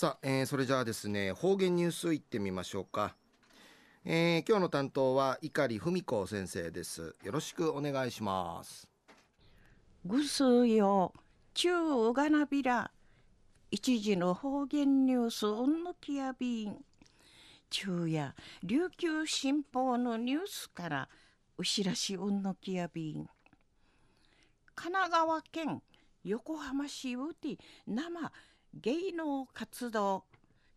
さあ、えー、それじゃあですね方言ニュースいってみましょうか、えー、今日の担当は碇文子先生です。よろしくお願いします。ぐすよ。中うがなびら。一時の方言ニュースうんのきやびん。昼夜琉球新報のニュースからうしらしうんのきやびん。神奈川県横浜市うて生芸能活動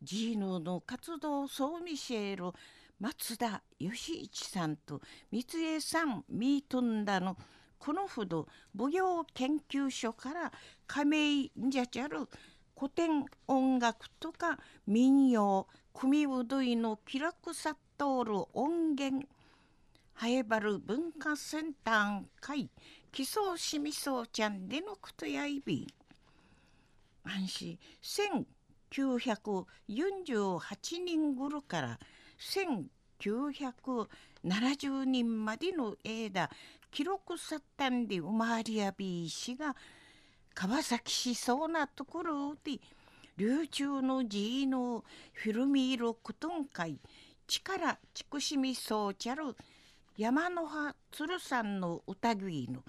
ジーヌの活動総ミシェール松田義一さんと三江さんミートンダの。このほど舞踊研究所から亀井んじゃちゃる古典音楽とか民謡組うどいの気楽さっとる音源ハエバル文化センター会基礎しみそうちゃんでのことやいび。安心。1948人頃から1970人までの間記録さったんで生まれやびいしが川崎しそうなところで流中の寺のフィルミーロクトン会力ちくしみそうちゃる山の葉鶴さんの疑いの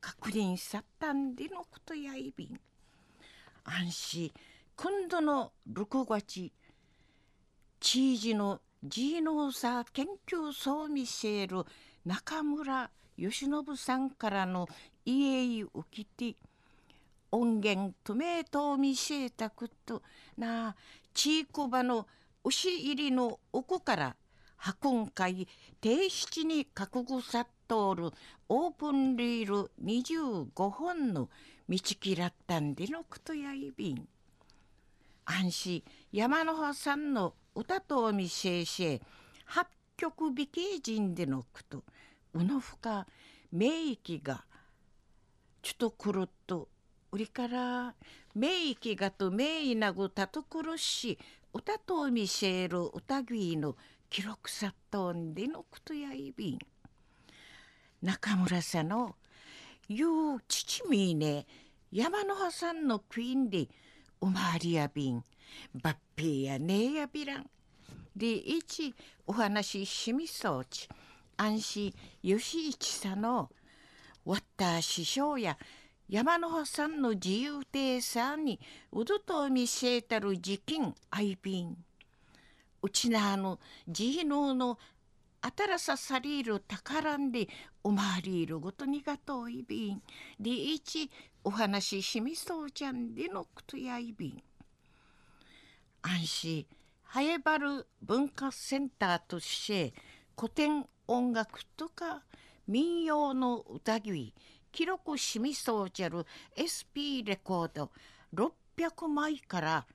確認さったんでのことやいびん。安心。今度の6月知事のジーノーサー研究総ミシェル中村義信さんからの家へ受きて音源とめとみせたことなあちいこばの牛入りの奥から運ん会定七に覚悟さっとおるオープンリール25本の道切らったんでのことやいびん。安心山の葉さんの歌とみせいせい八曲美形人でのことうのふか名域がちょっとくるっと売りから名域がと名医なぐたとくるし歌とみせる歌ぎの記録さとんでのことやいびん中村さんのゆう父みね山の葉さんのクイーンでおまわりやびんばっぴやねやびらん。で一お話ししみそうち。安心吉一さのわった師匠や山の葉さんの自由亭さんにうどと見せたる時金愛瓶うちなあの自能のあたらささりる宝んでおまわりいるごとにがとういびん。でいちお話ししみそうちゃんでのくとやいびん。安心。はえばる文化センターとして古典音楽とか民謡の歌ぎ記録しみそうちゃる SP レコード600枚から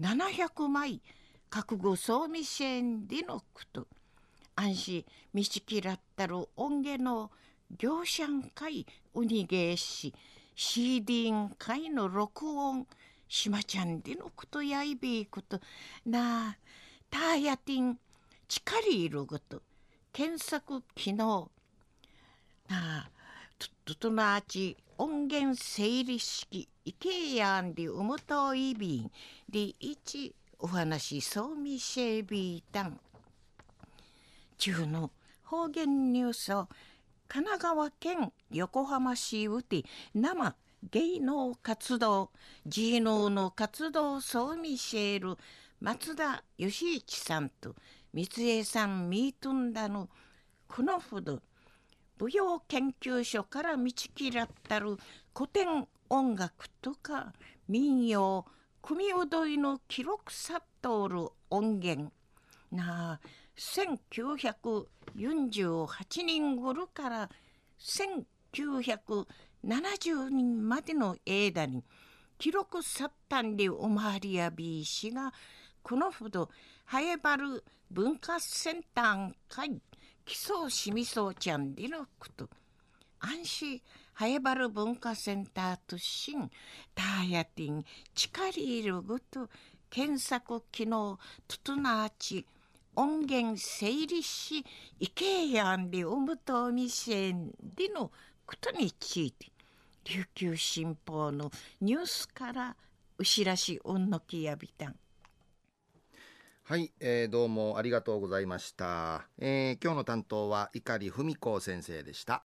700枚覚悟そうみせんでのこと。安心。見ちきらったる音源の業者ん会ウニゲーシ CD ん会の録音しまちゃんでのことやいべいこと。なあターヤティンチカリいること。検索機能。なあととなち音源整理式いけやんでうむといびん。でいちお話そうみせびたん。中の方言ニュースを神奈川県横浜市うて生芸能活動芸能の活動そうみせる松田義一さんと三江さんミートンダのこのほど舞踊研究所から道切らったる古典音楽とか民謡組踊りの記録さっとおる音源。なあ1948年頃から1970人までの間に記録さったんでおまわりやびいしがこのほどハエバル文化センター会基礎しみそうちゃんでのこと。安心ハエバル文化センターとしんターヤティンチカリールごと検索機能ととなち音源整理し意見やんでおむとみせんでのことについて琉球新報のニュースからうしらしおんのきやびたん。はい、えーどうもありがとうございました、えー今日の担当は碇文子先生でした。